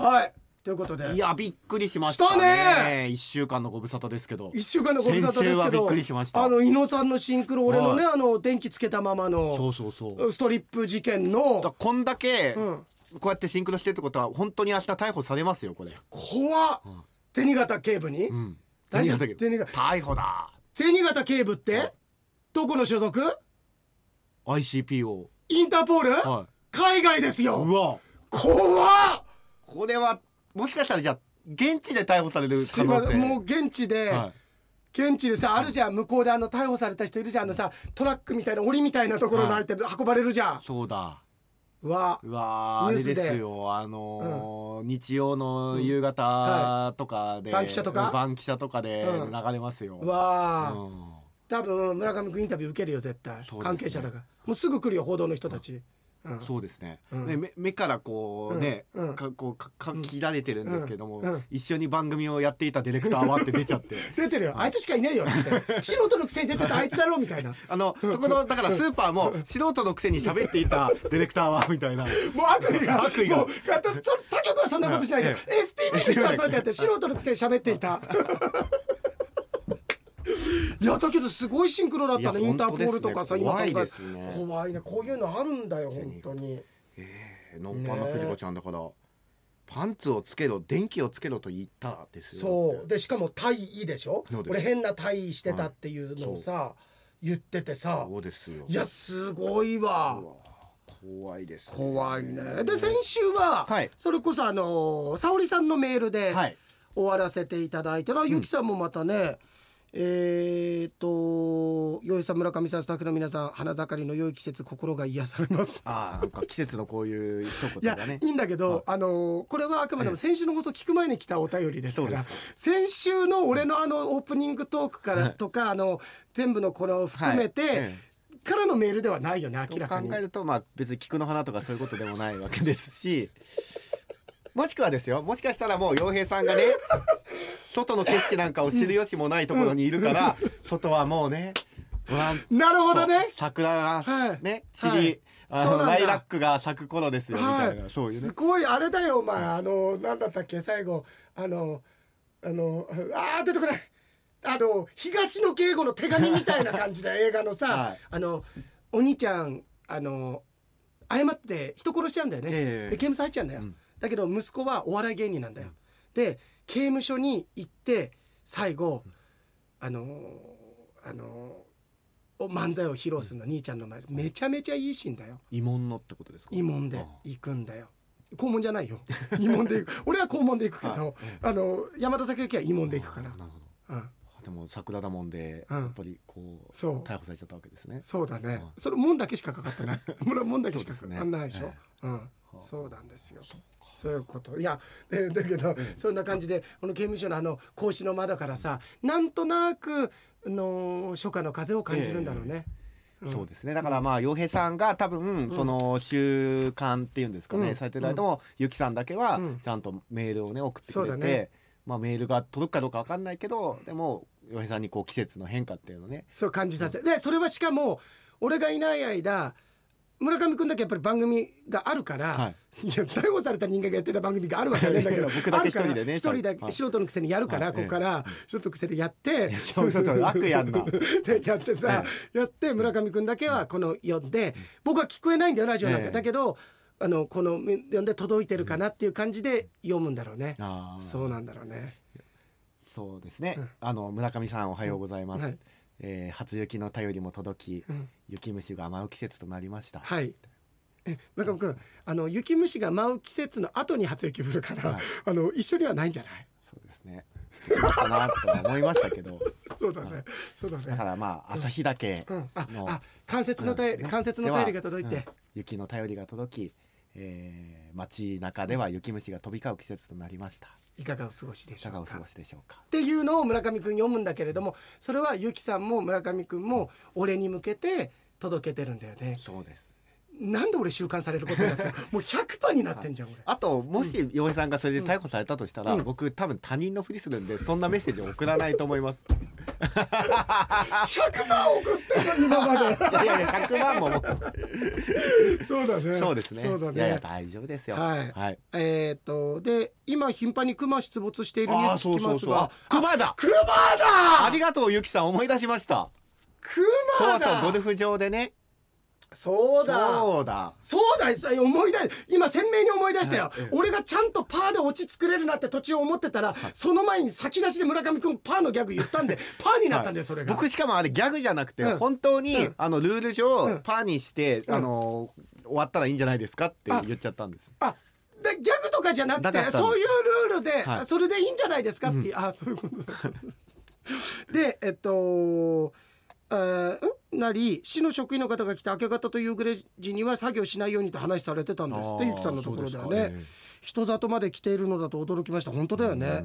はい。ということで。いやびっくりしましたね。一週間のご無沙汰ですけど。一週間のご無沙汰です先週はびっけどくりしました。あの伊野さんのシンクロ俺のね、はあの電気つけたままそのうそうそう。ストリップ事件の。こんだけうん。こうやってシンクロしてるってことは本当に明日逮捕されますよこれ。怖っ。うん。銭形警部に、うん。銭形銭形。逮捕だ。銭形警部って？どこの所属？ICPO インターポール、は海外ですよ。うわ。怖っこれはもしかしたらじゃあ現地で逮捕される可能性。せん。もう現地で、はい。現地でさあるじゃん向こうであの逮捕された人いるじゃんあのさトラックみたいな檻みたいなところに入ってる運ばれるじゃん。そうだ。うわうわーあれニュースで。ですよ。あのー日曜の夕方とかで、バンキシャとか？バンキシャとかでうん。流れますよ、うわあ、うん。多分村上君インタビュー受けるよ絶対、ね。関係者だから。もうすぐ来るよ報道の人たち、うんそうですね,、うん。ね目目からこうね、かこうかか切られてるんですけども、一緒に番組をやっていたディレクターはって出ちゃって。出てるよ。あいつしかいねえよって 素人のくせに出てたあいつだろみたいな。も あのそこのだからスーパーも素人のくせに喋っていたディレクターはみたいな。う悪意が。悪意が。もう他局はそんなことしないけど、え STV の人はそうやってやって素人のくせに喋っていたいやだけどすごいシンクロだったね。インターポールとかさね。今考え怖いね。怖いね。こういうのあるんだよ本当に。えーのっぱな藤子ちゃんだから、パンツをつけろ電気をつけろと言ったですよ。そう。でしかもタイでしょ？俺変なタイしてたっていうのをさ、言っててさ。そうですよ。いやすごいわ。怖いですね。怖いね。で先週は、はい。それこそあの沙織さんのメールではい。終わらせていただいて、らゆきさんもまたねえー、とよいさん村上さんスタッフの皆さん花盛りの良い季節心が癒されます。ああなんか季節のこういう一言がね。いいんだけど、あのーこれはあくまでも先週の放送聞く前に来たお便りですから先週の俺のあのオープニングトークからとか、あの全部のこれを含めて、はい。えからのメールではないよねえ明らかに。考えるとまあ別に菊の花とかそういうことでもないわけですしもしくはですよもしかしたらもう洋平さんがね 外の景色なんかを知る由もないところにいるから、外はもうねなるほどね。桜がはい。ね散り、はいあのライラックが咲く頃ですよみたいな、そういうね。すごいあれだよお前。あのなんだったっけ最後。あのあのあー出てこない。あの東野敬吾の手紙みたいな感じで 映画のさ、はいあのお兄ちゃんあの誤って人殺しちゃうんだよね、ええ。で刑務所入っちゃうんだよ、うんだけど息子はお笑い芸人なんだよ、で刑務所に行って最後あのあのお漫才を披露するの兄ちゃんの前で。めちゃめちゃいいシーンだよ。慰問のってことですか？慰問であ行くんだよ。肛門じゃないよ。慰問で行く。俺は肛門で行くけど、はいあの山田孝之は慰問で行くから。あ、なるほど。うん、でも桜だもんで、うん。やっぱりこう逮捕されちゃったわけですね。そうだね、うん。それ門だけしかかかってない。門だけしかかかんないでしょ、えうんそうなんですよ。そういうこと。いやで だけど、そんな感じでこの刑務所のあの格子の窓からさなんとなくあの初夏の風を感じるんだろうね、うん。そうですね。だからまあ洋平さんが多分その習慣っていうんですかね、うん。されてる間もゆきさんだけはうん。ちゃんとメールをね送ってくれて、だね。まあメールが届くかどうかわかんないけどでも洋平さんにこう季節の変化っていうのをねそう感じさせでそれはしかも俺がいない間村上君だけやっぱり番組があるから、、はい。や逮捕された人間がやってた番組があるわけねえんだけど 僕だけ一人でね一人だけ。はい素人のくせにやるから、はい。ここから素人のくせにやって悪やんな。でやってさやって村上君だけはこの読んで僕は聞こえないんだよラジオなんか、ええ。だけどあのこの読んで届いてるかなっていう感じで読むんだろうね、そうなんだろうね。そうですね、うん。あの村上さんおはようございます、はいえー初雪の便りも届き、うん。雪虫が舞う季節となりました、はい。え村上君あの雪虫が舞う季節の後に初雪降るから、はい。あの一緒にはないんじゃない？そうですね。してしまったなとは思いましたけど。そうだね。そうだね。だからまあ旭岳うん、あの、あ関節の便り、うん。関節の便りが届いて、雪の便りが届き、えー、街中では雪虫が飛び交う季節となりましたいかがお過ごしでいしょうか？かがお過ごしでしょうか？っていうのを村上君読むんだけれどもそれはゆきさんも村上君も俺に向けて届けてるんだよね。そうです。なんで俺収監されることになって もう100%になってんじゃん俺。あともし洋平さんがそれで逮捕されたとしたら、うん。僕多分他人のふりするんでそんなメッセージを送らないと思います100万送ってる今まで。いやいやいや100万ももう。そうだね。そうですね。そうだね。いやいや大丈夫ですよ。はい。はい。えーっとで今頻繁にクマ出没しているニュース聞きますが。あ熊だ。クマだ！ありがとうゆきさん思い出しました。クマそうだそうゴルフ場でねそうだ。そうだ。そうださ思い出今鮮明に思い出したよ、はい俺がちゃんとパーで落ち作れるなって途中思ってたら、その前に先出しで村上君パーのギャグ言ったんで パーになったんだよ、それが僕しかもあれギャグじゃなくて、うん。本当に、うんあのルール上、うん。パーにして、うんあの終わったらいいんじゃないですかって言っちゃったんです。あでギャグとかじゃなくてたそういうルールで、はい。あそれでいいんじゃないですかっていう、あそういうこと。だでえっとえーん？なり市の職員の方が来て明け方と夕暮れ時には作業しないようにと話されてたんです。ってゆきさんのところではね人里まで来ているのだと驚きました。本当だよね、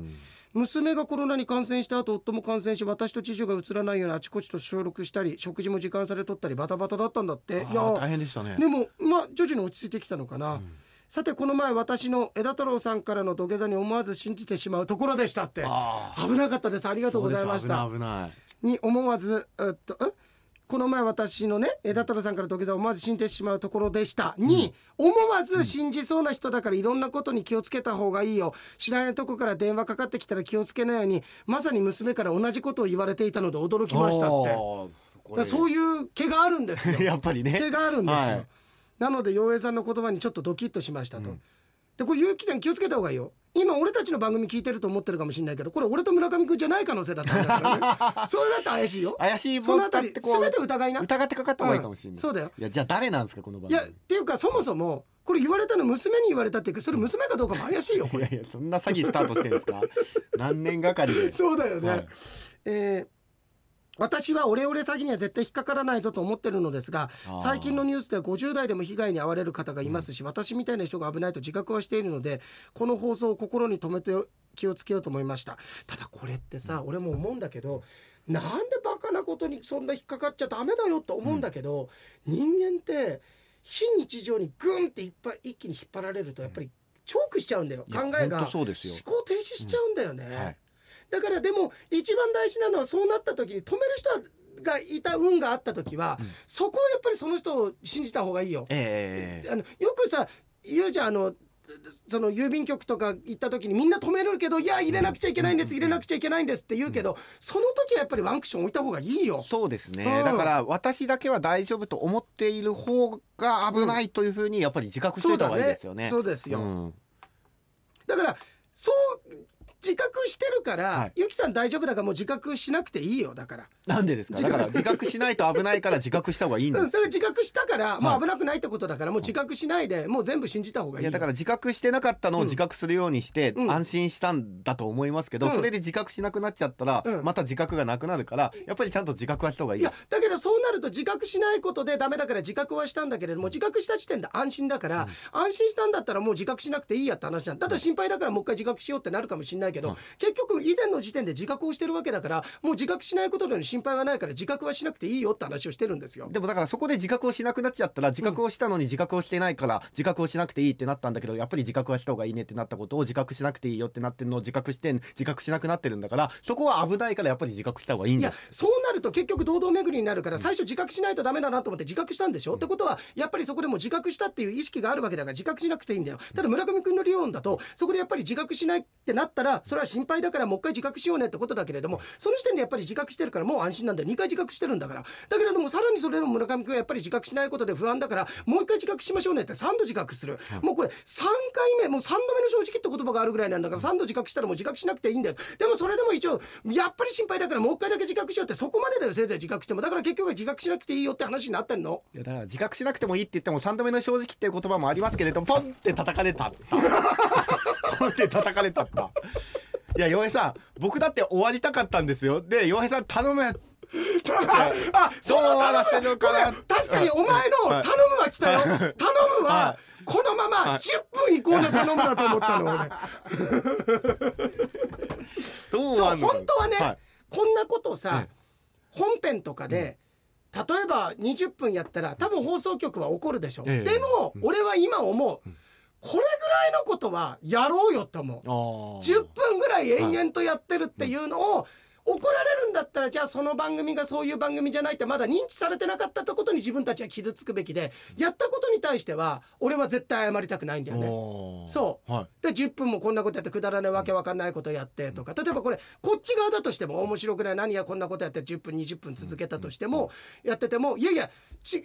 娘がコロナに感染した後夫も感染し私と知事が移らないようにあちこちと消毒したり食事も時間差で取ったりバタバタだったんだって。いや大変でしたね。でもまあ徐々に落ち着いてきたのかな、さてこの前私の枝太郎さんからの土下座に思わず信じてしまうところでしたって。あ危なかったです。ありがとうございました。そうです。危ない危ない。に思わずえっとんこの前私のね枝太郎さんから土下座を思わず信じてしまうところでした。に、思わず信じそうな人だからいろんなことに気をつけた方がいいよ。知らないとこから電話かかってきたら気をつけないようにまさに娘から同じことを言われていたので驚きましたって。そういう毛があるんですよ。やっぱりね。毛があるんですよ、はい。なので陽平さんの言葉にちょっとドキッとしましたと、でこれ結城さん気をつけた方がいいよ。今俺たちの番組聞いてると思ってるかもしれないけどこれ俺と村上君じゃない可能性だったんだからね。それだって怪しいよ。怪しいそのあたりもんだってこう全て疑いな。疑ってかかった方がいいかもしれない、うんそうだよ。いやじゃあ誰なんですかこの番いや組っていうかそもそもこれ言われたの娘に言われたっていうかそれ娘かどうかも怪しいよこれ。いやいやそんな詐欺スタートしてるんですか？何年がかりで。そうだよね、はい。えー私はオレオレ詐欺には絶対引っかからないぞと思ってるのですが最近のニュースでは50代でも被害に遭われる方がいますし、私みたいな人が危ないと自覚はしているのでこの放送を心に留めて気をつけようと思いました。ただこれってさ、俺も思うんだけどなんでバカなことにそんな引っかかっちゃダメだよと思うんだけど、人間って非日常にグンっていっぱい一気に引っ張られるとやっぱりチョークしちゃうんだよ。考えが思考停止しちゃうんだよね。はいだからでも一番大事なのはそうなった時に止める人がいた運があった時は、うん。そこはやっぱりその人を信じた方がいいよ。ええあのよくさ言うじゃんあのその郵便局とか行った時にみんな止めるけどいや入れなくちゃいけないんです入れなくちゃいけないんですって言うけど、その時はやっぱりワンクッション置いた方がいいよ。そうですね、うん。だから私だけは大丈夫と思っている方が危ないというふうにやっぱり自覚しておいた方がいいですよね。そうですよ、うん。だからそう自覚してるから、はい。ゆきさん大丈夫だからもう自覚しなくていいよだから。なんでですか？だから自覚しないと危ないから自覚した方がいいんでうん、すだから自覚したから、もはい。う危なくないってことだからもう自覚しないでもう全部信じた方がいいよ。いやだから自覚してなかったのを自覚するようにしてうん。安心したんだと思いますけど、うん。それで自覚しなくなっちゃったら、うん。また自覚がなくなるからやっぱりちゃんと自覚はした方がいい。いや。だけどそうなると自覚しないことでダメだから自覚はしたんだけれども自覚した時点で安心だから、安心したんだったらもう自覚しなくていいやって話なん。だただ心配だからもう一回自覚しようってなるかもしれないけど、うん結局以前の時点で自覚をしてるわけだからもう自覚しないことの心配はないから自覚はしなくていいよって話をしてるんですよ。でもだからそこで自覚をしなくなっちゃったら自覚をしたのに自覚をしてないから自覚をしなくていいってなったんだけどやっぱり自覚はした方がいいねってなったことを自覚しなくていいよってなってるのを自覚して自覚しなくなってるんだからそこは危ないからやっぱり自覚した方がいいんいやです。そうなると結局堂々巡りになるから最初自覚しないとダメだなと思って自覚したんでしょ、ってことはやっぱりそこでも自覚したっていう意識があるわけだから自覚しなくていいんだよただ村上君の理論だとそこでやっぱり自覚しないってなったらそれは心配だからもう一回自覚しようねってことだけれどもその時点でやっぱり自覚してるからもう安心なんだよ。2回自覚してるんだから。だけれどもさらにそれでも村上君はやっぱり自覚しないことで不安だからもう一回自覚しましょうねって。3度自覚する、もうこれ3回目もう3度目の正直って言葉があるぐらいなんだから3度自覚したらもう自覚しなくていいんだよ。でもそれでも一応やっぱり心配だからもう一回だけ自覚しようって。そこまでだよせいぜい自覚しても。だから結局は自覚しなくていいよって話になってんの。いやだから自覚しなくてもいいって言っても3度目の正直っていう言葉もありますけれどポンって叩かれたったポンって叩かれたった。いや洋平さん僕だって終わりたかったんですよ。で洋平さん頼む。あそうなってんの。か確かにお前のはい。頼むは来たよ。頼むははこのままはい。10分以降の頼むだと思ったの俺。そ うどうなんの？本当はね、はい。こんなことさ、え本編とかで、例えば20分やったら多分放送局は怒るでしょ、ええ。でも、うん。俺は今思う、これぐらいのことはやろうよって思う。あー。10分ぐらい延々とやってるっていうのを、怒られるんだったらじゃあその番組がそういう番組じゃないってまだ認知されてなかったってことに自分たちは傷つくべきでやったことに対しては俺は絶対謝りたくないんだよね。そう。はい。で10分もこんなことやってくだらないわけわかんないことやってとか例えばこれこっち側だとしても面白くない何やこんなことやって10分20分続けたとしてもやっててもいやいやち違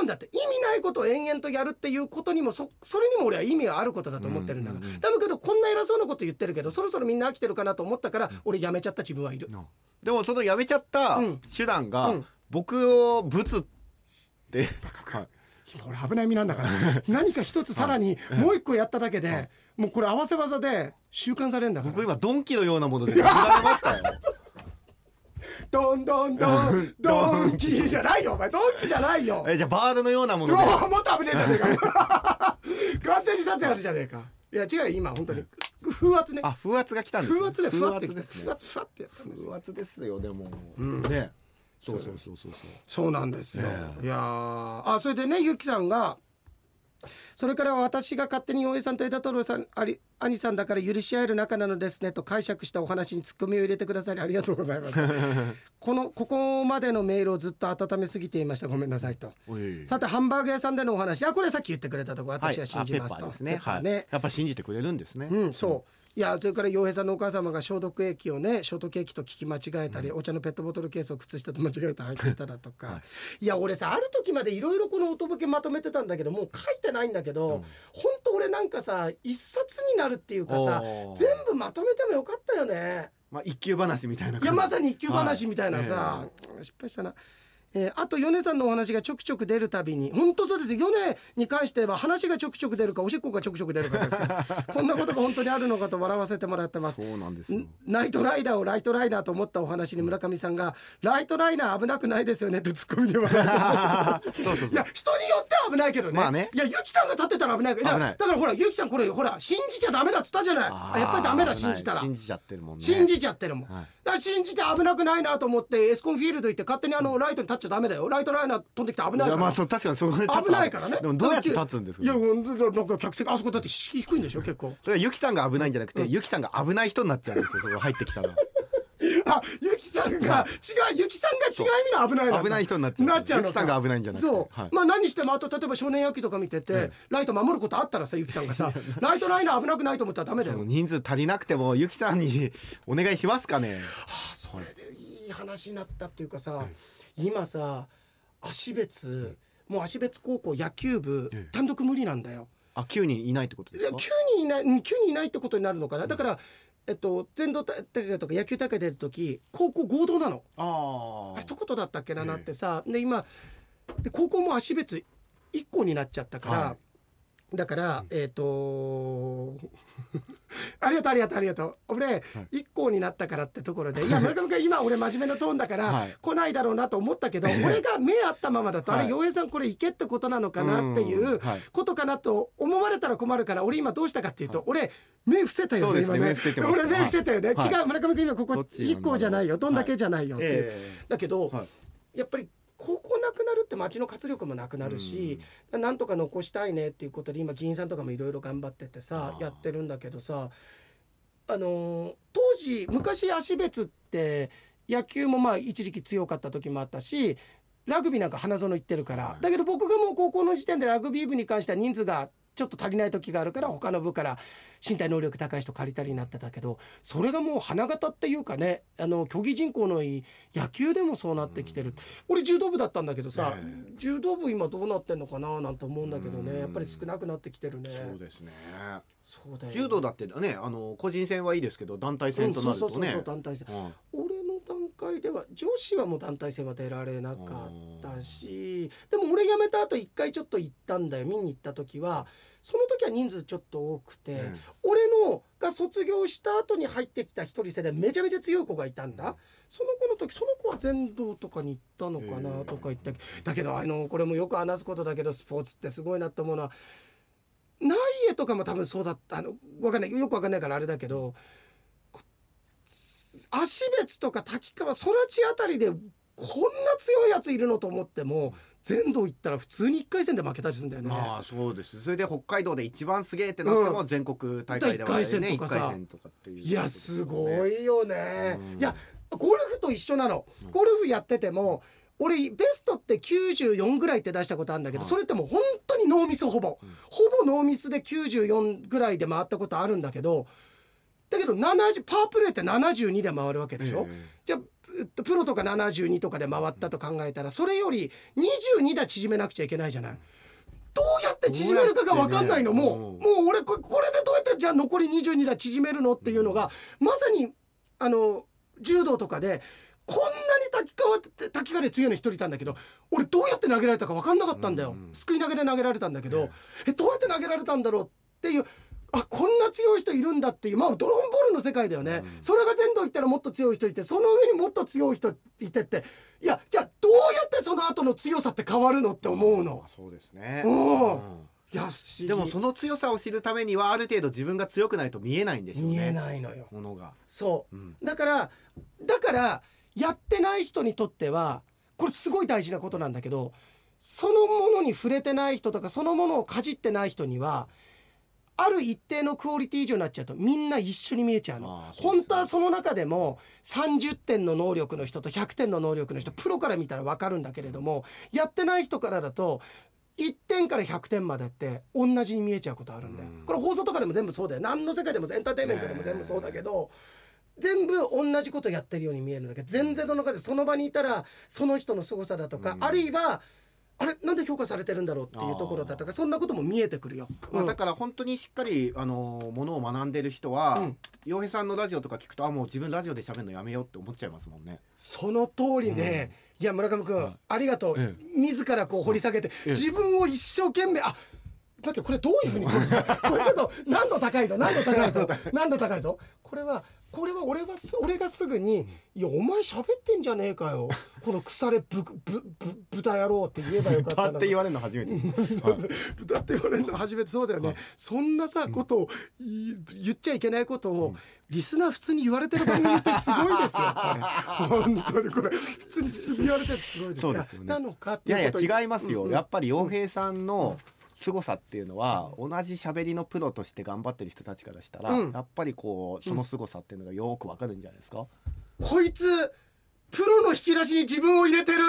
うんだって。意味ないことを延々とやるっていうことにもそそれにも俺は意味があることだと思ってるんだから。うんうんうんだけどこんな偉そうなこと言ってるけどそろそろみんな飽きてるかなと思ったから俺やめちゃった自分はいる。でもそのやめちゃったうん。手段がうん。僕をぶつって、はい今俺危ない身なんだから。何か一つさらにもう一個やっただけでもうこれ合わせ技で習慣されるんだから。僕今ドンキのようなもので殴られましたよ。ドンドンドンドンキーじゃないよ。お前ドンキじゃないよ。えじゃあバールのようなもので。もっと危ねえじゃねえか。完全に撮影あるじゃねえかいや違うよ今本当に。風圧ね。あ風圧が来たんですね。風圧でふわって風圧ですね。ふわってやったんですよ。風圧ですよでも、ん。ね。そうそうそうそう。そうそうなんですよ、ええ。いやー。あそれでねゆきさんがそれから私が勝手に大江さんと枝太郎さんあり兄さんだから許し合える仲なのですねと解釈したお話にツッコミを入れてくださりありがとうございます。このここまでのメールをずっと温めすぎていました。ごめんなさいと。さてハンバーグ屋さんでのお話。あこれさっき言ってくれたとこ私は信じますと、あペッパーですね。ペッパーはいやっぱ信じてくれるんですね。うん、そう。いやそれから洋平さんのお母様が消毒液をね消毒液と聞き間違えたり、お茶のペットボトルケースを靴下と間違えて入っていただとか、、はい。や俺さある時までいろいろこの音ボケまとめてたんだけどもう書いてないんだけど、うん。ほんと俺なんかさ一冊になるっていうかさ全部まとめてもよかったよね。まあ一級話みたいないやまさにに一級話みたいなさ、失敗したな。えーあと米さんのお話がちょくちょく出るたびに本当そうですよ。米に関しては話がちょくちょく出るかおしっこがちょくちょく出るかですから こんなことが本当にあるのかと笑わせてもらってます。そうなんですナイトライダーをライトライナーと思ったお話に村上さんが「ライトライナー危なくないですよね」ってツッコミで笑って。いや人によっては危ないけどね,、まあね。いやゆきさんが立ってたら危ない。だからほらゆきさんこれほら信じちゃダメだっつったじゃない。あやっぱりダメだ信じたら。信じちゃってるもんね。信じちゃってるもん、はい。だから信じて危なくないなと思ってエスコンフィールド行って勝手にあのライトに立っちゃダメだよ。ライトライナー飛んできて危ないから。いやまあそう確かにそこで危ないからね。でもどうやって立つんですかいやなんか客席あそこだって低いんでしょ結構。それはユキさんが危ないんじゃなくて、ユキさんが危ない人になっちゃうんですよそこ入ってきたら あゆきさんが違うゆきさんが違う意味の危ないな危ない人になっちゃうなっちゃうゆきさんが危ないんじゃなくて。そう、はい。まあ何にしてもあと例えば少年野球とか見てて、ライト守ることあったらさゆきさんがさライトライナー危なくないと思ったらダメだよ。人数足りなくてもユキさんにお願いしますかね？あそれでいい話になったっていうかさ、今さ芦別もう芦別高校野球部ええ。単独無理なんだよ。あ9人いないってことですか？いや9人いないうん9人いないってことになるのかな。だから、えっと、全道大会とか野球大会出る時高校合同なの。ああれ一言だったっけなええなってさ、で今で高校も芦別1校になっちゃったから、はだからえっ、と ありがとうありがとうありがとう。俺、1校になったからってところでいや 村上君今俺真面目なトーンだから、はい。来ないだろうなと思ったけど俺が目合ったままだと、あはい。れ洋平さんこれ行けってことなのかなっていうことかなと思われたら困るから俺今どうしたかっていうと、俺目伏せたよね今ね。俺目伏せたよね、はい。違う村上君今ここどっちなんだ。ろう1校じゃないよどんだけじゃないよっていう。え。だけど、はい。やっぱりここなくなるって町の活力もなくなるし、なんとか残したいねっていうことで今議員さんとかもいろいろ頑張っててさやってるんだけどさあのー当時昔芦別って野球もまあ一時期強かった時もあったしラグビーなんか花園行ってるから、はい。だけど僕がもう高校の時点でラグビー部に関しては人数がちょっと足りない時があるから他の部から身体能力高い人借りたりになってたけどそれがもう花形っていうかねあの競技人口のいい野球でもそうなってきてる、俺柔道部だったんだけどさ、え柔道部今どうなってんのかななんて思うんだけどうん。ねやっぱり少なくなってきてるね。そうですね。そうだよ。柔道だってねあの個人戦はいいですけど団体戦となるとうんそうそうそうそねう団体戦。うん俺の段階では女子はもう団体戦は出られなかったしでも俺辞めた後一回ちょっと行ったんだよ見に行った時はその時は人数ちょっと多くて、うん。俺のが卒業した後に入ってきた一人世代めちゃめちゃ強い子がいたんだ。その子の時その子は全道とかに行ったのかなとか言ってだけどあのこれもよく話すことだけどスポーツってすごいなって思うのは内野とかも多分そうだったあの。わかんない。よくわかんないからあれだけどこ芦別とか滝川空地あたりでこんな強いやついるのと思っても全道行ったら普通に1回戦で負けたりするんだよね。まあそうです。それで北海道で一番すげえってなっても全国大会ではね。一回戦と一かさとかっていう。いやすごいよね。うん。いやゴルフと一緒なの。うん。ゴルフやってても俺ベストって94ぐらいって出したことあるんだけどはいそれってもう本当にノーミスほぼ。うん。ほぼノーミスで94ぐらいで回ったことあるんだけどだけど70パープレーって72で回るわけでしょ、えじゃあえっとプロとか72とかで回ったと考えたらそれより22打縮めなくちゃいけないじゃない？どうやって縮めるかが分かんないの？もうもう俺ここれでどうやってじゃあ残り22打縮めるのっていうのがまさにあの柔道とかでこんなに滝川って滝川で強いの一人いたんだけど俺どうやって投げられたか分かんなかったんだよ。うん。うんすくい投げで投げられたんだけどえ。えどうやって投げられたんだろうっていうあこんな強い人いるんだっていうまあドラゴンボールの世界だよね、うん。それが全土行ったらもっと強い人いてその上にもっと強い人いてって。いやじゃあどうやってその後の強さって変わるのって思うの。あ。そうですね、うん。うん。いやでもその強さを知るためにはある程度自分が強くないと見えないんでしょうね。見えないのよ。ものが、そう。ん。うだからだからやってない人にとってはこれすごい大事なことなんだけどそのものに触れてない人とかそのものをかじってない人にはある一定のクオリティ以上になっちゃうとみんな一緒に見えちゃうの。本当はその中でも30点の能力の人と100点の能力の人プロから見たら分かるんだけれどもやってない人からだと1点から100点までって同じに見えちゃうことあるんだよ。うん。これ放送とかでも全部そうだよ。何の世界でもエンターテインメントでも全部そうだけど全部同じことやってるように見えるんだけど全然の中でその場にいたらその人の凄さだとかうん。あるいはあれなんで評価されてるんだろうっていうところだとかそんなことも見えてくるよ。まあ、うん。だから本当にしっかりあのものを学んでる人はうん。洋、平さんのラジオとか聞くとあもう自分ラジオで喋るのやめようって思っちゃいますもんね。その通りで、いや村上君、はいありがとう、え自らこう掘り下げて、え自分を一生懸命あ待ってこれどういうふうにこれちょっと難度高いぞ難度高いぞ 難度高いぞ。これはこれは俺はす俺がすぐに「いやお前喋ってんじゃねえかよ。この腐れぶぶぶ豚野郎」って言えばよかったなだ って言われるの初めて。豚って言われるの初めて。そうだよね、そんなさことをい言っちゃいけないことを、リスナー普通に言われてる番組ってすごいですよこれ。本当にこれ。普通に言われててすごいですそうですよね。なのかっいやいていうことや違いますよ、うん。うんやっぱり洋平さんの凄さっていうのは同じ喋りのプロとして頑張ってる人たちからしたら、うん。やっぱりこうその凄さっていうのがよくわかるんじゃないですか、こいつプロの引き出しに自分を入れてる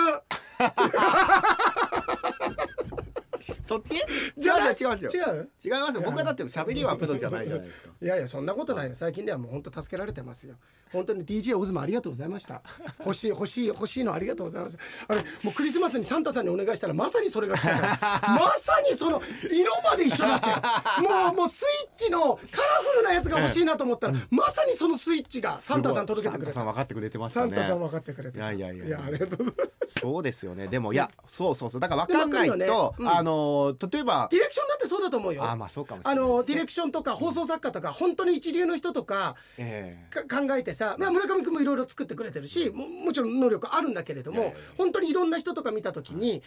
そっち？じゃない。違いますよ。違う？違いますよ。僕はだって喋りはプロじゃないじゃないですか。いやいやそんなことないよ。最近ではもう本当助けられてますよ。本当に DJ オズもありがとうございました。欲しい欲しい欲しいのありがとうございますあれもうクリスマスにサンタさんにお願いしたらまさにそれが来たから。まさにその色まで一緒だったよもうもうスイッチのカラフルなやつが欲しいなと思ったら、まさにそのスイッチがサンタさん届けてくれた。サンタさん分かってくれてましサンタさん分かってくれてたいやいやいやいや。ありがとうございます。そうですよね。でもいやそうそうそう。だから分かんないと、あの例えばディレクションだってそうだと思うよ。あまあそうかもしれあないね、のディレクションとか放送作家とか本当に一流の人とかええ。か考えてさ、まあ、村上君もいろいろ作ってくれてるしももちろん能力あるんだけれども、いやいやいや本当にいろんな人とか見た時に、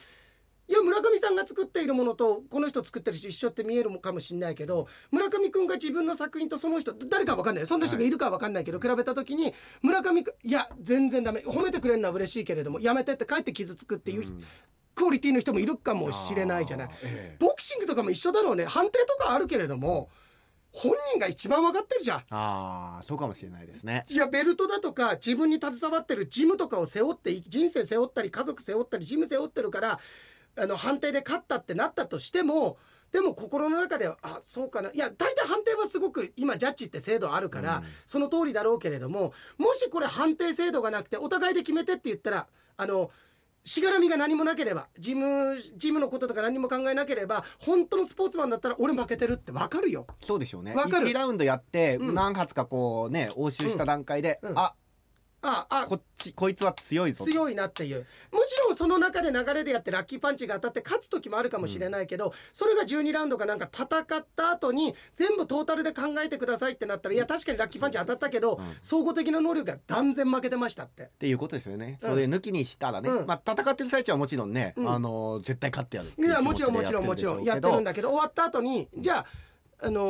い、や村上さんが作っているものとこの人作ってる人一緒って見えるかもしれないけど村上君が自分の作品とその人誰かわかんない。そんな人がいるかわかんないけど、比べた時に村上君いや全然ダメ。褒めてくれるのは嬉しいけれどもやめてって帰って傷つくっていう、うんクオリティの人もいるかもしれないじゃない。ええ。ボクシングとかも一緒だろうね。判定とかあるけれども本人が一番分かってるじゃん。ああそうかもしれないですね。いやベルトだとか自分に携わってるジムとかを背負って人生背負ったり家族背負ったりジム背負ってるからあの判定で勝ったってなったとしてもでも心の中ではあそうかな。いや大体判定はすごく今ジャッジって制度あるから、うん。その通りだろうけれどももしこれ判定制度がなくてお互いで決めてって言ったらあのしがらみが何もなければジムジムのこととか何も考えなければ本当のスポーツマンだったら俺負けてるって分かるよ。そうでしょうね。わかる。1ラウンドやってうん。何発かこうね応酬した段階で、うん。うん。あああ。こっちこいつは強いぞと。強いなっていう。もちろんその中で流れでやってラッキーパンチが当たって勝つ時もあるかもしれないけど、それが12ラウンドかなんか戦った後に全部トータルで考えてくださいってなったらいや確かにラッキーパンチ当たったけど、うん。総合的な能力が断然負けてましたって。っていうことですよね、うんそれ抜きにしたらね、うん。まあ戦ってる最中はもちろんね、うん。あの絶対勝ってやるいやもちろんもちろんもちろんやってるんだけど終わった後にじゃああの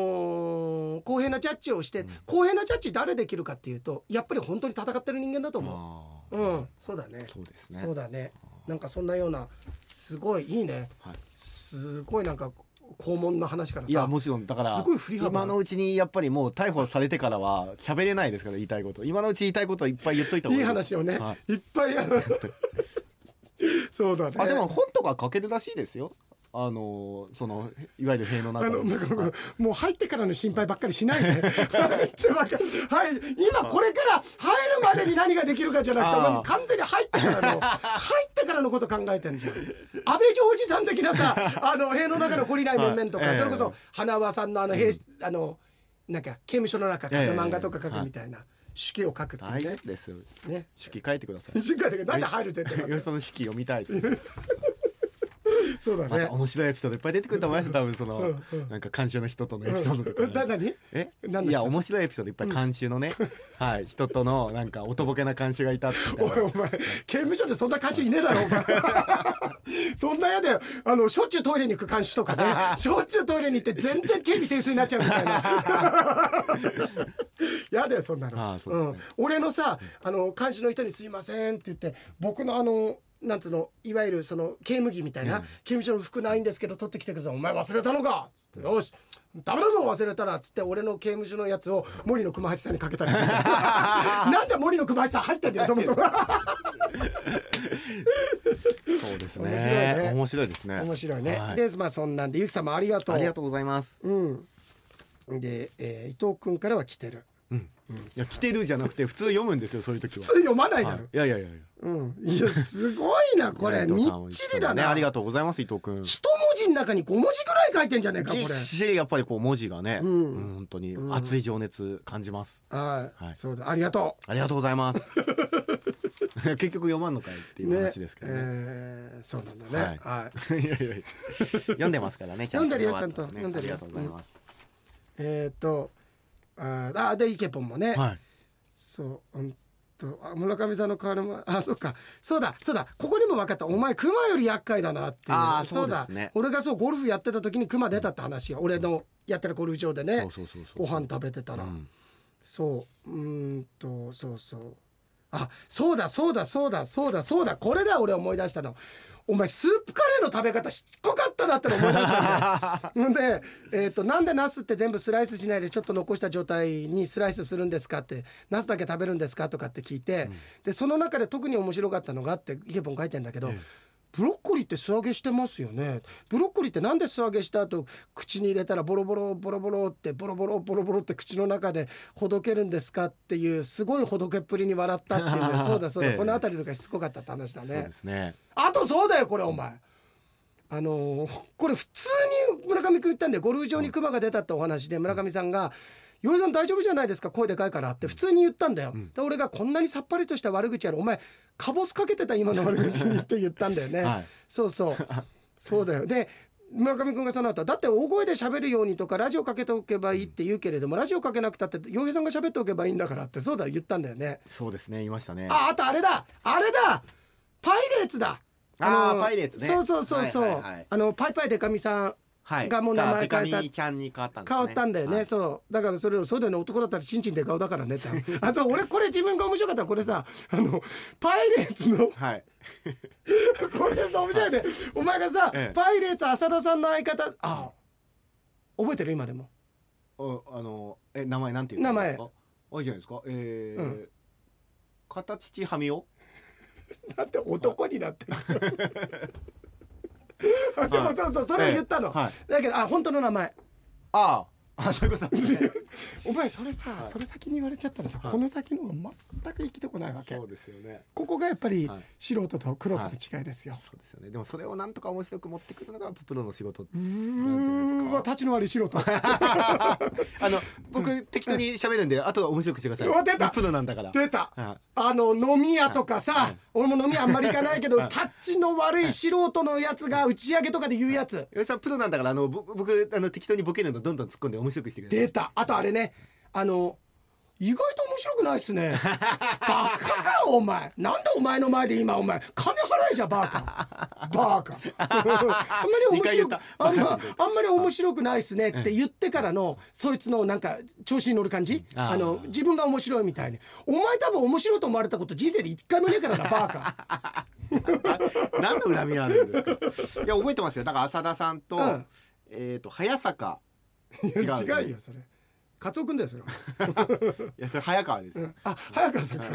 ー公平なジャッジをして、ん。公平なジャッジ誰できるかっていうとやっぱり本当に戦ってる人間だと思あう。うん、そうだね。ー。そうですね。そうだね。なんかそんなようなすごいいいね。はい。すごいなんか肛門の話からさいやもちろんだからすごい振り幅今のうちにやっぱりもう逮捕されてからは喋れないですから言いたいこと今のうち言いたいことはいっぱい言っといた方がいい。いい話をね、、はい。っぱいある。そうだね。あでも本とか書けるらしいですよあのそのいわゆる塀の中あのもう入ってからの心配ばっかりしないで。入ってばっかり。はい。今これから入るまでに何ができるかじゃなくて完全に入ってからの入ってからのこと考えてんじゃん。安倍ジョージさん的なさあの塀の中の懲りない面々とか、はいええそれこそ花輪さんのあの兵、あのなんか刑務所の中漫画とか書くみたいな、手記を書くってね。ですよ。ね。手記書いてください。瞬間的になんで入る絶対よその手記読みたいです そうだね。また面白いエピソードいっぱい出てくると思います。よ多分その、うんうん。なんか監修の人とのエピソードとか、うんな何？え？何の人？いや面白いエピソードいっぱい監修のね、はい人とのなんかおとぼけな監修がいたっておいお前刑務所でそんな監視いねえだろお前。そんな嫌だよ。あのしょっちゅうトイレに行く監視とかね。しょっちゅうトイレに行って全然警備点数になっちゃうみたいな。嫌だよそんなの。ああそうね。ん、俺のさあの監視の人に「すいません」って言って僕のあのなんつうのいわゆるその刑務着みたいな、刑務所の服ないんですけど取ってきてくださいお前忘れたのか。よし。ダメだぞ忘れたらっつって俺の刑務所のやつを森の熊八さんにかけたりする。なんで森の熊八さん入ってんだよそもそも。そうです面白いね。ね面白いですね。面白いね、はい。でまあそんなんでゆきさんもありがとう。ありがとうございます。うん。で、えー伊藤君からは来てる。いや来てるじゃなくて普通読むんですよそういう時は。普通読まないだろ、はい。いやいやいやいやうん、いやすごいなこれ。みっちりだな、ねありがとうございます伊藤君一文字の中に5文字ぐらい書いてんじゃねえかこれ。ぎっしりやっぱりこう文字がね、ん。うん本当に熱い情熱感じます、はい、はい。そうだ。ありがとありがとうございます。結局読まんのかいっていううね話ですけどね。えーそうなんだね。はい、い。やいやいや。読んでますからね読んでるよちゃんと。読んでるよありがとうございます、えーっとあーあでイケポンもね、はい。そううんとあ村上さんの代わりもあそっか。そうだそうだ。ここでも分かった。お前クマより厄介だなっていう。あーそうですね。俺がそうゴルフやってた時にクマ出たって話よ、俺のやってるゴルフ場でね。そうそうそうそう。ご飯食べてたら、うん。そう。うーんとそうそう。あそうだそうだそうだそうだそうだ。これだ俺思い出したのお前スープカレーの食べ方しつこかったなっての思い出したんだよ。で、えー、となんでナスって全部スライスしないでちょっと残した状態にスライスするんですかってナスだけ食べるんですかとかって聞いて、でその中で特に面白かったのがあってイケポン書いてんだけど、ブロッコリーって素揚げしてますよね。ブロッコリーってなんで素揚げした後口に入れたらボロボロボロボロってボロボロボロボロって口の中でほどけるんですかっていうすごいほどけっぷりに笑ったっていうね。そうだそうだ、ええ。この辺りとかしつこかったって話だそうねですね。あとそうだよこれお前。あのーこれ普通に村上君言ったんでゴルフ場にクマが出たってお話で村上さんが「さん大丈夫じゃないですか？声でかいから」って普通に言ったんだよ、で俺がこんなにさっぱりとした悪口やるお前カボスかけてた？今の悪口にって言ったんだよね、はい。そうそう。そうだよ。で村上君がその後だって大声で喋るようにとかラジオかけておけばいいって言うけれども、ラジオかけなくたって洋平さんが喋っておけばいいんだからってそうだ言ったんだよね。そうですね言いましたね。ああとあれだ！あれだ！パイレーツだ！のあーパイレーツね。そうそうそうそう、はいはいはいあのパイパイデカミさんはい。がもう名前変えた。ちゃんに変わったんね。変わったんだよね、はい。そう。だからそれをそうだよね男だったらチンチンで顔だからね。っ てあそう俺これ自分が面白かったらこれさあのパイレーツのはい。これさ面白いね。お前がさ、ええ。パイレーツ浅田さんの相方あ覚えてる今でも？おあのえ名前なんていう名前。あいいじゃないですか。えーうん。片父はみおなんで男になってるでもそうそうそれを言ったの、ええはい。だけどあ本当の名前。あああそういうことね。お前それさ、それ先に言われちゃったらさ、この先の全く生きてこないわけ。そうですよね。ここがやっぱりはい。素人と黒人の違いですよ、そうですよね。でもそれをなんとか面白く持ってくるのがプロの仕事うなんじゃないーん。ですか立ちの悪い素人。あの僕適当に喋るんであとは面白くしてください。出た。プロなんだから。出た、はい。あの飲み屋とかさ、はい。俺も飲み屋あんまり行かないけど、はい。タッチの悪い素人のやつが打ち上げとかで言うやつ。吉さんプロなんだからあのぼ僕あの適当にボケるのどんどん突っ込んで面白くしてください。出た。あとあれね。あの意外と面白くないっすね。バカかお前。なんでお前の前で今お前金払えじゃんバカ。バカ。あんまり面白くあんままり面白くないっすねって言ってからのそいつのなんか調子に乗る感じ。あの自分が面白いみたいに。お前多分面白いと思われたこと人生で一回もねえからなバカ。何の恨みがあるんですか？いや覚えてますよ。だから浅田さんと、うん。えっ、と早坂違 違うよ。ねうよそれ。カツオくんだよそれ、いやそれ早川ですよ、うん、あ早川さんか。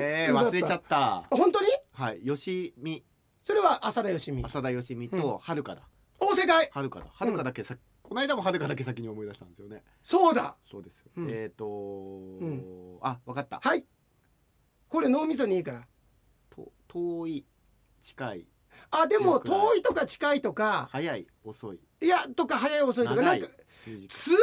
えー、忘れちゃった。本当に？はい。吉見それは浅田義美浅田吉見とはるかだ。大正解！はるかだ。はるかだけさ、この間もはるかだけ先に思い出したんですよね。そうだ。そうですよ、うん。えっ、とん。あわかった。はい。これ脳みそにいいから。と遠い近いあでも遠いとか近いとか。早い遅い。いやとか早い遅いとか。なんかすっ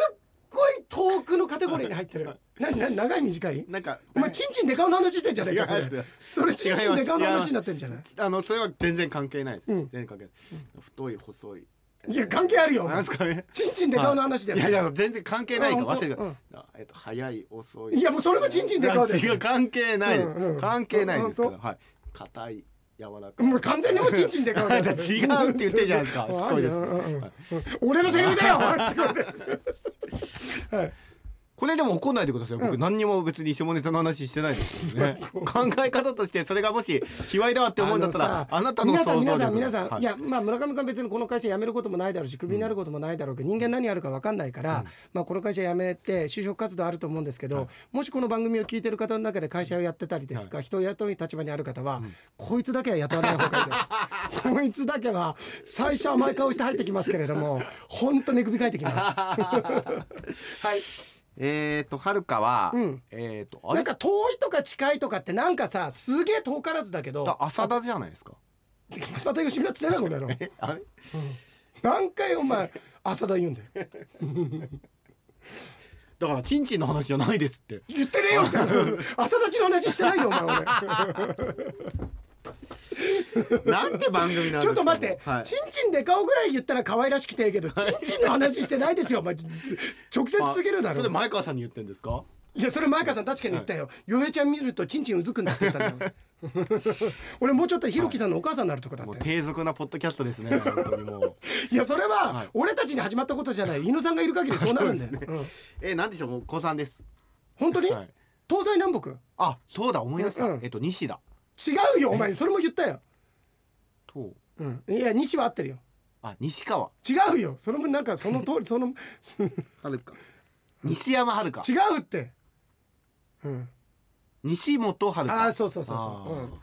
ごい遠くのカテゴリーに入ってる。なな長い短い？なんかお前チンチンデカオの話してんじゃねえかそれそれチンチンデカオの話になってんじゃない？あのそれは全然関係ないです、うん。全然関係ない、太い細い。いや関係あるよなんですかね。チンチンデカオの話だよ。いやいや全然関係ないかあ本当忘れてうん。あえっと早い遅い。いやもうそれもチンチンデカオです違う関係ない。です、うんうん。関係ないですから。本はい。硬い柔らかい。もう完全にもうチンチンデカオだよ違うって言ってるじゃないですか。すごいです。ね俺のセリフだよ。すごいです。はいこれでも怒んないでください。僕何にも別に下ネタの話してないですよね。考え方としてそれがもし卑猥だわって思うんだったらあなたの皆さん想像力。皆さん皆さん、、はい。やまあ村上君は別にこの会社辞めることもないだろうしクビになることもないだろうけど、人間何やるか分かん。ないから、まあこの会社辞めて就職活動あると思うんですけど、はい。もしこの番組を聞いてる方の中で会社をやってたりですか、人を雇う立場にある方は、こいつだけは雇わない方がいいです。こいつだけは最初甘い顔して入ってきますけれども本当に首かいてきます。はいえっとはるかはうん。えっとあれ？なんか遠いとか近いとかってなんかさすげえ遠からずだけどだ浅田じゃないですか。浅田義美だっつってなこの野郎？え あれ？何回お前浅田言うんだよ。だからチンチンの話じゃないですって。言ってねえよ朝立ちの話してないよお前俺 なんて番組なんちょっと待って、はい。チンチンで顔ぐらい言ったら可愛らしくていいけど、チンチンの話してないですよお前直接すぎるだろ。あそれ前川さんに言ってんですか？いやそれ前川さん確かに言ったよ。洋平ちゃん見るとチンチンうずくんだって言ったんだよ。俺もうちょっとひろきさんのお母さんになるとこだっもうたよ低俗なポッドキャストですね いやそれははい。俺たちに始まったことじゃない。猪野さんがいる限りそうなるんだよ、うんえなんでしょうもう高三です。本当に、はい。東西南北？あそうだ思い出した、うん。えっと西だ。違うよお前。それも言ったよ、と。うん、いや西は合ってるよ。あ西川。違うよ。それもなんかその通りその はるか。西山はるか。違うって。うん。西本はるか。ああそうそうそうあそう、ー。うん。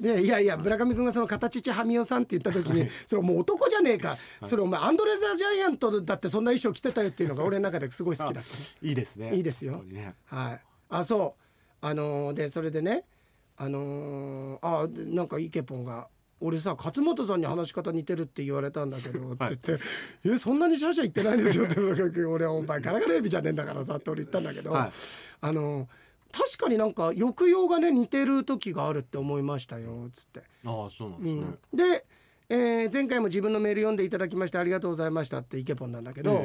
でいやいや村上君がその形ちはみおさんって言った時に、それもう男じゃねえか、それお前アンドレ・ザ・ジャイアントだってそんな衣装着てたよっていうのが俺の中ですごい好きだっいいですね。いいですよ。本当にね。たはい。あそう。あのーでそれでねあのーあでなんかイケポンが俺さ勝本さんに話し方似てるって言われたんだけど、って言って「えそんなにシャシャ言ってないですよ」って俺は。お前ガラガラエビじゃねえんだからさって俺言ったんだけど、はい。あのー確かになんか抑揚がね似てる時があるって思いましたよつって。ああそうなんうですね、ん、で、えー前回も自分のメール読んでいただきましてありがとうございましたってイケポンなんだけど、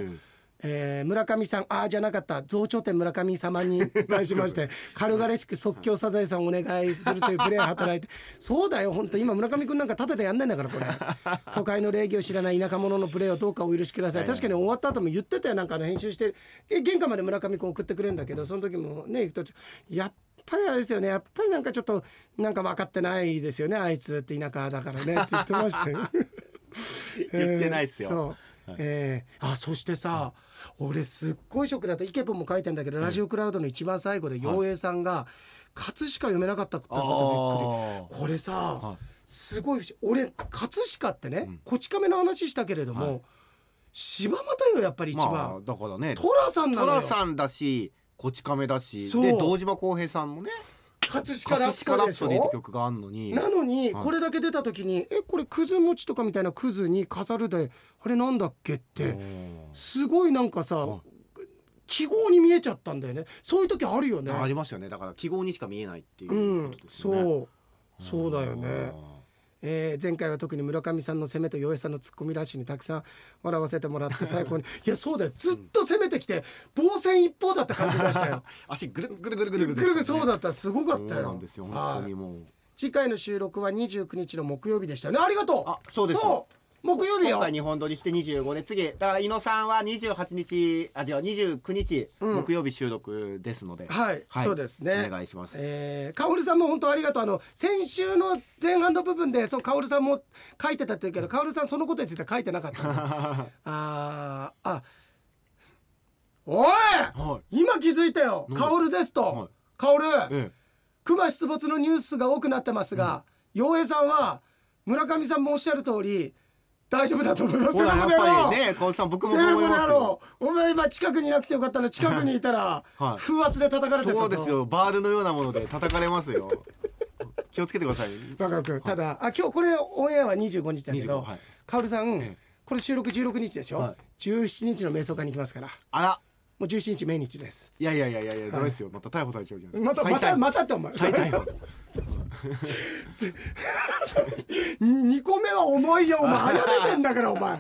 ええー村上さんああじゃなかった。増長店村上様に 対しまして軽々しく即興サザエさんお願いするというプレーを働いて。そうだよ本当。今村上君なんか立ててやんないんだからこれ。都会の礼儀を知らない田舎者のプレーをどうかお許しください。確かに終わった後も言ってたよなんかあの編集して。え玄関まで村上君送ってくれるんだけどその時もね行くとやっぱりあれですよね。やっぱりなんかちょっとなんか分かってないですよね。あいつって田舎だからね。って言ってましたよ。言ってないっすよ。そう。えーあそしてさ、俺すっごいショックだった。イケポンも書いてんだけど、ラジオクラウドの一番最後で陽平さんが「葛しか読めなかった」っとあびっくり。これさ、はい。すごい俺葛飾ってね、こち亀の話したけれども、はい。柴又よやっぱり一番、まあだからね寅さんなのよ。寅さんだしこち亀だしで堂島康平さんもね葛飾ラップでって曲があんのに。なのにはい。これだけ出た時に「えこれくず餅とかみたいなくずに飾るであれなんだっけ?」って。うんすごいなんかさは記号に見えちゃったんだよね。そういう時あるよね。ありましたよね。だから記号にしか見えないっていううん。ことですよね、そう。そうだよね。えー前回は特に村上さんの攻めと洋江さんのツッコミラッシュにたくさん笑わせてもらって最高に。いやそうだよ。ずっと攻めてきて防戦一方だった感じがしたよ。足ぐるぐるぐるぐるぐるぐるそうだだったすごかったよなんですよ本当はいにもう次回の収録は29日の木曜日でしたねありがとうあそうですそう木曜日よ。今回日本撮りして25で次だから井野さんは28日あ違う29日、うん。木曜日収録ですので。はい、そうですね。お願いします、えー、カオルさんも本当ありがとう。あの先週の前半の部分でそうカオルさんも書いてたって言うけどカオルさんそのことについては書いてなかった。ん だあーあおいはい。今気づいたよ。何カオルですと、はい。カオルえ熊出没のニュースが多くなってますが洋平、さんは村上さんもおっしゃる通り大丈夫だと思いますほらやってなことぱりね小内さん僕もお前今近くにいなくてよかったの近くにいたら、はい。風圧で叩かれてそうですよ。バールのようなもので叩かれますよ。気をつけてください。若君ただあ今日これオンエアは25日だけど、25はい。カオルさん、ええ。これ収録16日でしょ、はい。17日の瞑想会に行きますから。あら。もう17日命日です。いやいやいやいやいやダメですよ。また逮捕されちゃうじゃないまたまたですか再逮捕。またってお前再逮捕 2個目は重いよ。お前早めてんだからお前。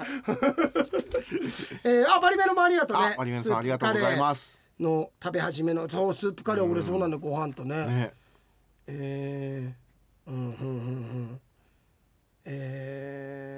えー、あバリメロもありがとうね。あマリメンさんありがとうございます。の食べ始めのそうスープカレー俺そうなんだご飯とね。ね。えー、うんうんうんうん。え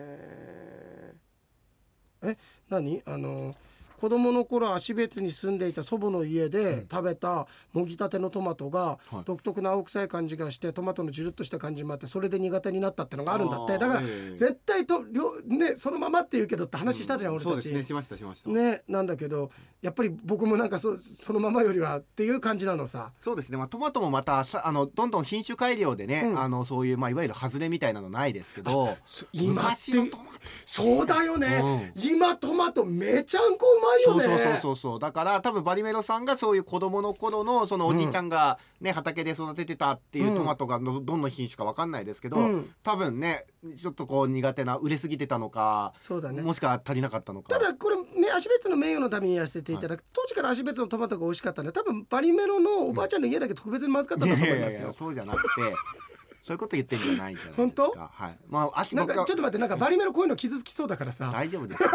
ー、え何？あの子供の頃足別に住んでいた祖母の家で食べたもぎたてのトマトがはい。独特な青臭い感じがしてトマトのジュルッとした感じもあってそれで苦手になったってのがあるんだって。だからええ。絶対とりょねそのままって言うけどって話したじゃん俺たち。そうですねしましたしました。ねなんだけどやっぱり僕もなんかそそのままよりはっていう感じなのさ。そうですね、まあ、トマトもまたさあのどんどん品種改良でね、うん。あのそういう、まあ、いわゆる外れみたいなのないですけどそ今って昔のトマト。そうだよね、今トマトめちゃんこうまいよね。そうそうそうそう。だから多分バリメロさんがそういう子供の頃のそのおじいちゃんが、ね畑で育ててたっていうトマトがのどんな品種かわかんないですけど、うん。多分ねちょっとこう苦手な売れすぎてたのか、そうだね。もしくは足りなかったのか。ただこれね足別の名誉のためにやらせていただく、当時から足別のトマトが美味しかったんで多分バリメロのおばあちゃんの家だけ特別にまずかったと思いますよ。そうじゃなくてそういうこと言ってんじゃないんじゃないですか。本当はい。まあ足なんかちょっと待ってなんかバリメロこういうの傷つきそうだからさ。大丈夫ですよ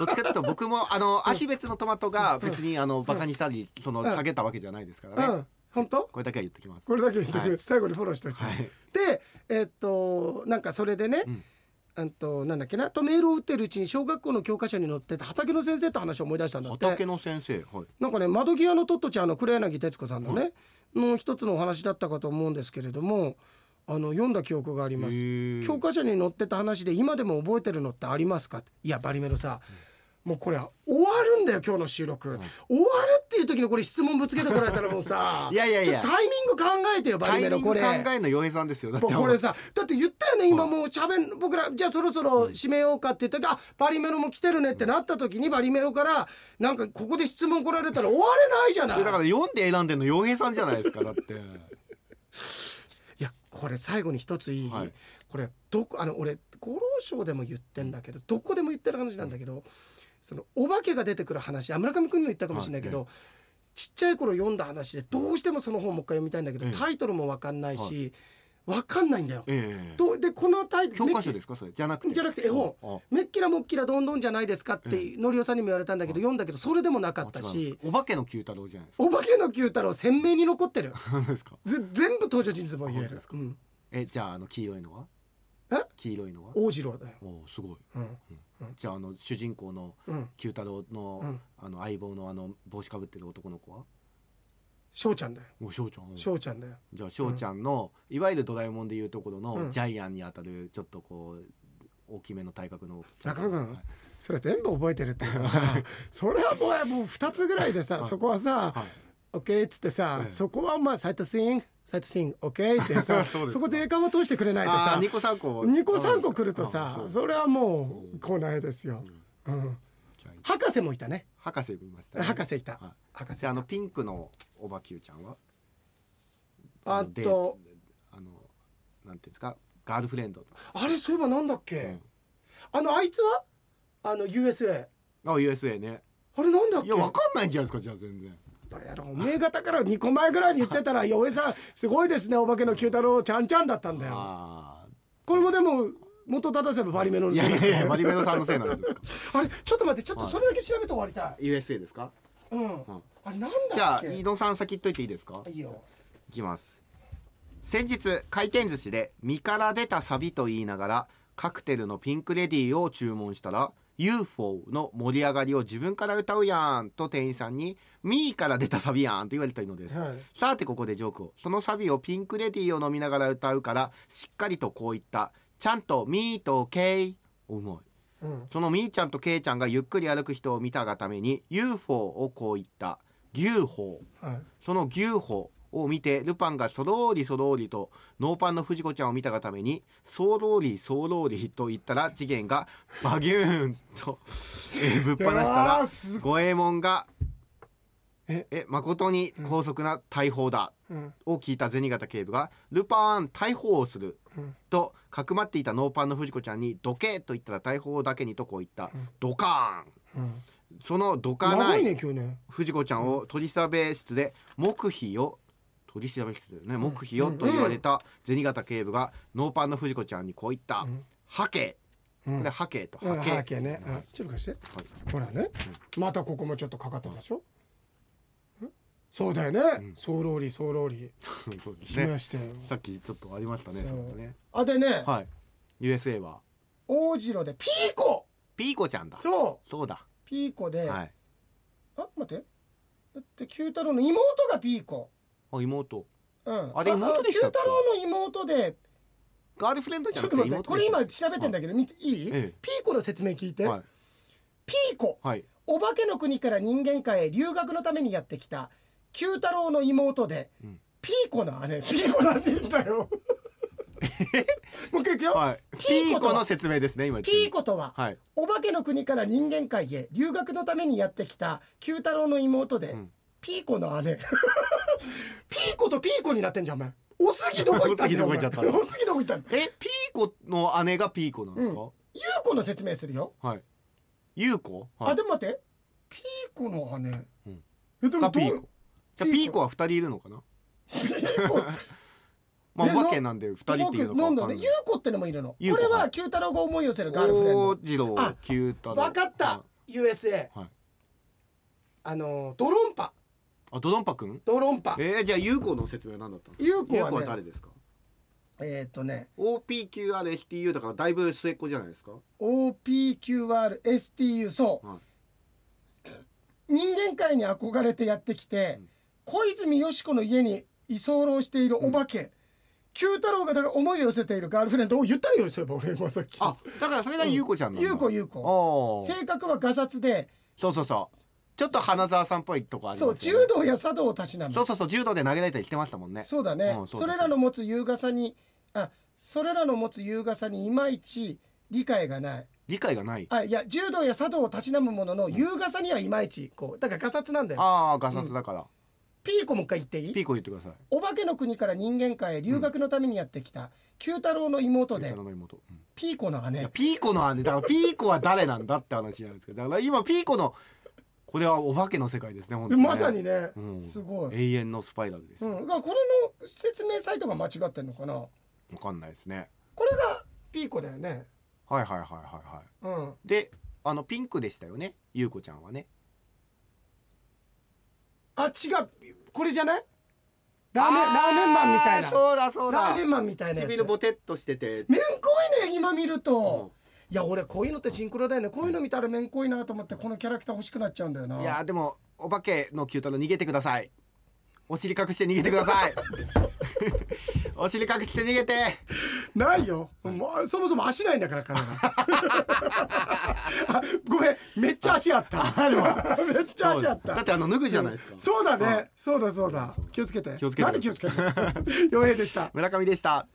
どっちかというと僕もあの足別のトマトが別にあのバカにしたりそのうん下げたわけじゃないですかうらね。ん。本当？これだけは言ってきます。これだけ言ってく、はい。最後にフォローしといて。はい。でえっとなんかそれでね、うん。あとなんだっけな？とメールを打ってるうちに小学校の教科書に載ってた畑の先生って話を思い出したんだって。畑の先生はい。なんかね窓際のトットちゃんの黒柳徹子さんのね、の一つのお話だったかと思うんですけれどもあの読んだ記憶があります。教科書に載ってた話で今でも覚えてるのってありますか？いやバリメロさ、もうこれ終わるんだよ今日の収録、終わるっていう時にこれ質問ぶつけてこられたらもうさ いやいやいや。タイミング考えてよバタイミング考リメロこれ。えるの洋平さんですよだって。これさだって言ったよね今もうしゃべん僕らじゃあそろそろ締めようかって言ってあバリメロも来てるねってなった時にバリメロからなんかここで質問来られたら終われないじゃない。だから読んで選んでんの洋平さんじゃないですかだって。いやこれ最後に一ついい、はい。これどこあの俺厚労省でも言ってんだけどどこでも言ってる話なんだけど、そのお化けが出てくる話あ村上君にも言ったかもしれないけど、はいちっちゃい頃読んだ話でどうしてもその本もう一回読みたいんだけど、ええ。タイトルも分かんないし、分かんないんだよ。ええ。どうでこのタイトル教科書ですかそれ？じゃなくて？じゃなくて絵本。あめっきらもっきらどんどんじゃないですかってのりおさんにも言われたんだけど読んだけどそれでもなかったしう。お化けの九太郎じゃないですか？お化けの九太郎鮮明に残ってる。何ですか。ぜ全部登場人物も言える。うん、えじゃああの黄色いのは？え黄色いのは？大次郎だよ、おおすごい。うん。じゃああの主人公のうん、九太郎の、うん。あの相棒のあの帽子かぶってる男の子は？翔ちゃんだよ。お翔ちゃん。翔ちゃんだよ。じゃあ翔ちゃんの、いわゆるドラえもんでいうところの、うん。ジャイアンにあたるちょっとこう大きめの体格の中野君はい。それ全部覚えてるっていうかさそれはもうもう2つぐらいでさそこはさはい「OK」っつってさ、ええ。そこはまあサイトシーン？サイトシーン？OK ってさ そこ税関を通してくれないとさあー二個三個。2個3個来るとあさそれはもう来ないですよ、うん、じゃあ博士もいたね。博士見ました、ね、博士いた。はい。博士ああのピンクのおばきゅうちゃんは？あとあのなんていうんですか？ガールフレンドと。あれそういえばなんだっけ、うん。あのあいつは？あの USA あ USA ね。あれなんだっけ？いやわかんないんじゃないですかじゃあ全然バカ野郎おめえ方から2個前ぐらいに言ってたら「いやさんすごいですね。お化けの九太郎ちゃんちゃん」だったんだよ。あこれもでも元正せばバリメロのーいやいやいやマリメメロさんのせいなんですかあれちょっと待ってちょっとそれだけ調べて終わりたい、USA ですか？うん、んあれなんじゃあ井戸さん先言っといていいですか？いいよ。いきます。先日回転寿司で身から出たサビと言いながらカクテルのピンクレディーを注文したら UFO の盛り上がりを自分から歌うやんと店員さんにミーから出たサビやんと言われたのです。はい。さてここでジョークを。そのサビをピンクレディーを飲みながら歌うからしっかりとこう言った。ちゃんとミーとケイおうまい。うん。そのみーちゃんとケイちゃんがゆっくり歩く人を見たがために UFO をこう言った。牛歩。はい。その牛歩を見てルパンがそろーりそろーりとノーパンの藤子ちゃんを見たがためにそろーりそろーりと言ったら次元がバギューンと、えーぶっ放したら五右衛門がええ誠に高速な大砲だ、うん。を聞いた銭形警部が「ルパン逮捕をする」うん。とかくまっていたノーパンの藤子ちゃんに「どけ!」と言ったら逮捕だけにとこう言った。うん「ドカーン!うん」そのどかな長い藤子ちゃんを取り調べ室で黙秘を取り調べ室でね。黙秘ようん。と言われた銭形警部がノーパンの藤子ちゃんにこう言った。うん「ハケ」うん。これハケと。うんハケハケね。うん。ちょっと貸して。ほらね。またここもちょっとかかってたでしょ。んそうだよね。ん。ソーローリーソーローリーそうですねさっきちょっとありましたねあでね。はい。USA は？大城でピーコ！ピーコちゃんだ。そう。そうだ。ピーコで。はい。あ待って。だって九太郎の妹がピーコ。あ妹。うん。あれ妹でしたっけ？九太郎の妹で。ガールフレンドちょっと待ってこれ今調べてんだけど見ていい、ええ。ピーコの説明聞いて、はい。ピーコ。はい。お化けの国から人間界へ留学のためにやってきた九太郎の妹で、うん。ピーコの姉。ピーコなんて言うんだよ。もう一回いくよ、はい。ピピーコの説明ですね今ピーコとは、はい。お化けの国から人間界へ留学のためにやってきた九太郎の妹で、うん。ピーコの姉。ピーコとピーコになってんじゃんお前。おすぎどこ行ったんだよ おすぎどこ行ったのえピーコの姉がピーコなんですか、ゆうこの説明するよ、はい。ゆうこ、はい。あでも待って。ピーコの姉、うん。えでもどうじゃあピーコは二人いるのかな？まあえお化けなんで二人っていうのかなんだわかんないね。ゆうこってのもいるの。これはい九太郎が思い寄せるガールフレンド。郎。太郎わかった、USA はい。あのドロンパ。あドドンパくん？ドロンパ。えー、じゃあゆうこの説明は何だったんですかゆうこは誰ですか？えーっとね。OPQRSTU だからだいぶ末っ子じゃないですか？OPQRSTU そう、はい。人間界に憧れてやってきて、うん小泉よし子の家に居候しているお化け、九太郎がだから思いを寄せているガールフレンドを言ったよそういえば俺もさっき。あだからそれがゆうこちゃんなんだ、ゆうこゆうこあ。ー性格はガサツで。そうそうそう。ちょっと花澤さんっぽいとこありそうますよ、ね、柔道や茶道をたしなむ。そうそうそう柔道で投げられたりしてましたもんね。そうだね、うんそうですそれらの持つ優雅さにあそれらの持つ優雅さにいまいち理解がない。理解がない。あいや柔道や茶道をたしなむものの優雅さにはいまいちこうだからガサツなんだよ。ああガサツだから、ピーコもう一回言っていい？ピーコ言ってください。お化けの国から人間界へ留学のためにやってきた九太郎の妹での妹、うん。ピーコのいや姉ピーコの姉。だからピーコは誰なんだって話なんですけどだから今ピーコのこれはお化けの世界ですね本当にね。まさにね、うん。すごい、永遠のスパイラルです。よ、うん、だからこれの説明サイトが間違ってんのかな？わかんないですね。これがピーコだよね。はいはいはいはいはい。うん。であのピンクでしたよねゆうこちゃんはねあ違う。これじゃない？ラーメンラーメンマンみたいな。そうだそうだ。ラーメンマンみたいな唇ボテっとしてて。めんこいね今見ると、ういや俺こういうのってシンクロだよね。こういうの見たらめんこいなと思ってこのキャラクター欲しくなっちゃうんだよな。いやでもお化けの九太郎逃げてくださいお尻隠して逃げてください。お尻隠して逃げて。ないよ、もうそもそも足ないんだから彼が あごめん。めっちゃ足あった。めっちゃ足あった。だってあの脱ぐじゃないですか、そうだね。そうだそうだ。気をつけて。気をつけて。なんで気をつけて？傭兵でした。村上でした